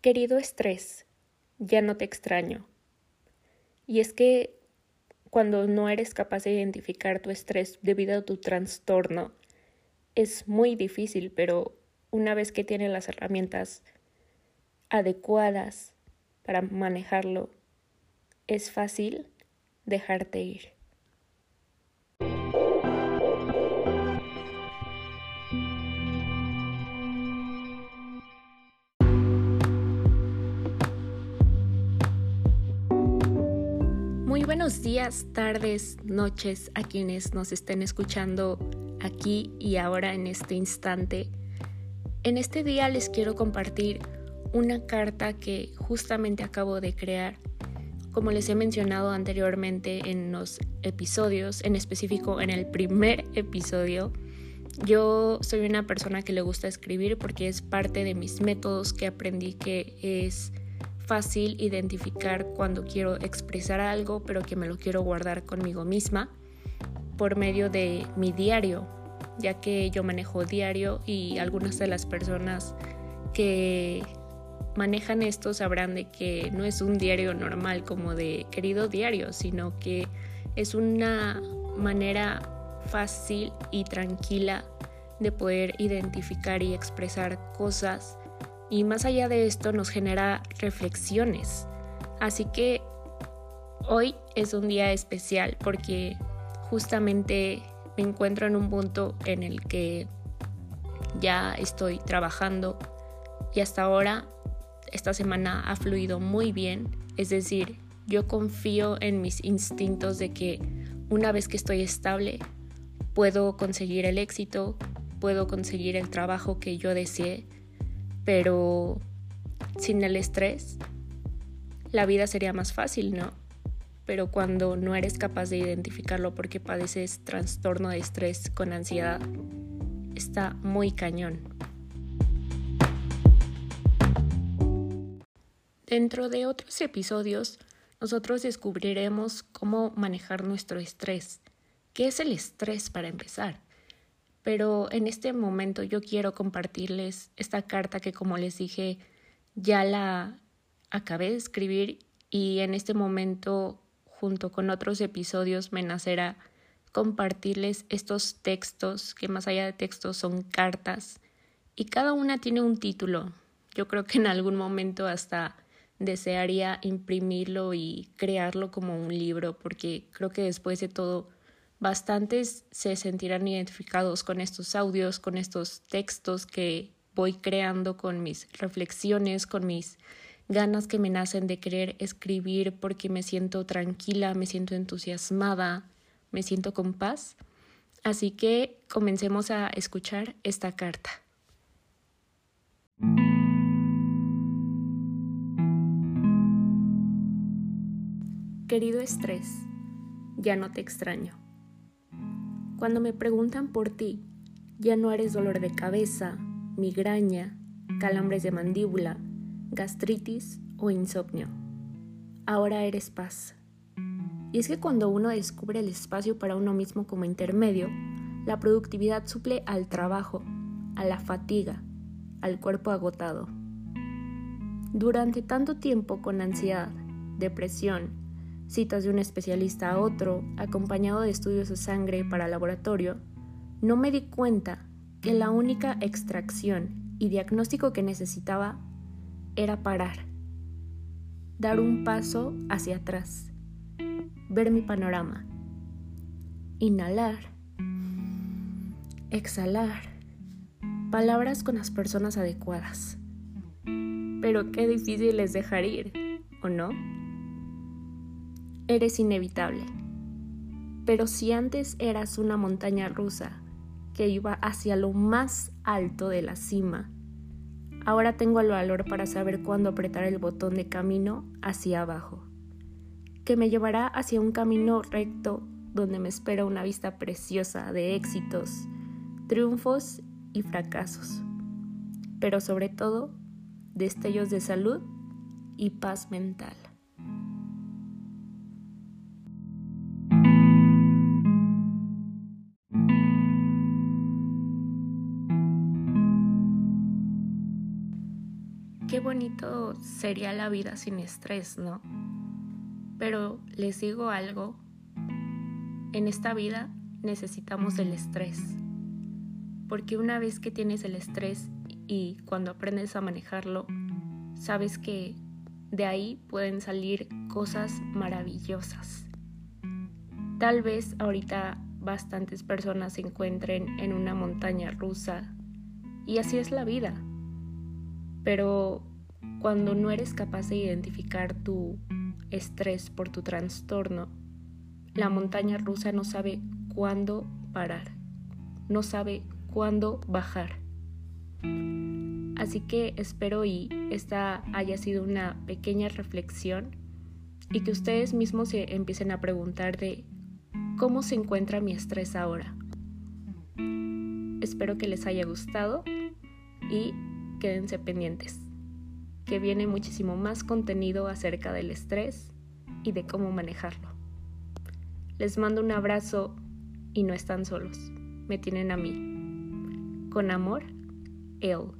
Querido estrés, ya no te extraño. Y es que cuando no eres capaz de identificar tu estrés debido a tu trastorno, es muy difícil, pero una vez que tienes las herramientas adecuadas para manejarlo, es fácil dejarte ir. Buenos días, tardes, noches a quienes nos estén escuchando aquí y ahora en este instante. En este día les quiero compartir una carta que justamente acabo de crear. Como les he mencionado anteriormente en los episodios, en específico en el primer episodio, yo soy una persona que le gusta escribir porque es parte de mis métodos que aprendí que es fácil identificar cuando quiero expresar algo, pero que me lo quiero guardar conmigo misma por medio de mi diario, ya que yo manejo diario y algunas de las personas que manejan esto sabrán de que no es un diario normal como de querido diario, sino que es una manera fácil y tranquila de poder identificar y expresar cosas y más allá de esto nos genera reflexiones. Así que hoy es un día especial porque justamente me encuentro en un punto en el que ya estoy trabajando y hasta ahora esta semana ha fluido muy bien. Es decir, yo confío en mis instintos de que una vez que estoy estable puedo conseguir el éxito, puedo conseguir el trabajo que yo deseé pero sin el estrés la vida sería más fácil, ¿no? Pero cuando no eres capaz de identificarlo porque padeces trastorno de estrés con ansiedad, está muy cañón. Dentro de otros episodios, nosotros descubriremos cómo manejar nuestro estrés. ¿Qué es el estrés para empezar? Pero en este momento yo quiero compartirles esta carta que como les dije ya la acabé de escribir y en este momento junto con otros episodios me nacerá compartirles estos textos que más allá de textos son cartas y cada una tiene un título. Yo creo que en algún momento hasta desearía imprimirlo y crearlo como un libro porque creo que después de todo bastantes se sentirán identificados con estos audios, con estos textos que voy creando, con mis reflexiones, con mis ganas que me nacen de querer escribir porque me siento tranquila, me siento entusiasmada, me siento con paz. Así que comencemos a escuchar esta carta. Querido estrés, ya no te extraño. Cuando me preguntan por ti, ya no eres dolor de cabeza, migraña, calambres de mandíbula, gastritis o insomnio. Ahora eres paz. Y es que cuando uno descubre el espacio para uno mismo como intermedio, la productividad suple al trabajo, a la fatiga, al cuerpo agotado. Durante tanto tiempo con ansiedad, depresión, citas de un especialista a otro, acompañado de estudios de sangre para laboratorio, no me di cuenta que la única extracción y diagnóstico que necesitaba era parar, dar un paso hacia atrás, ver mi panorama, inhalar, exhalar, palabras con las personas adecuadas. Pero qué difícil es dejar ir, ¿o no? Eres inevitable. Pero si antes eras una montaña rusa que iba hacia lo más alto de la cima, ahora tengo el valor para saber cuándo apretar el botón de camino hacia abajo, que me llevará hacia un camino recto donde me espera una vista preciosa de éxitos, triunfos y fracasos, pero sobre todo destellos de salud y paz mental. Bonito sería la vida sin estrés, ¿no? Pero les digo algo, en esta vida necesitamos el estrés, porque una vez que tienes el estrés y cuando aprendes a manejarlo, sabes que de ahí pueden salir cosas maravillosas. Tal vez ahorita bastantes personas se encuentren en una montaña rusa y así es la vida. Pero cuando no eres capaz de identificar tu estrés por tu trastorno, la montaña rusa no sabe cuándo parar, no sabe cuándo bajar. Así que espero y esta haya sido una pequeña reflexión y que ustedes mismos se empiecen a preguntar de cómo se encuentra mi estrés ahora. Espero que les haya gustado y quédense pendientes, que viene muchísimo más contenido acerca del estrés y de cómo manejarlo. Les mando un abrazo y no están solos, me tienen a mí. Con amor, él.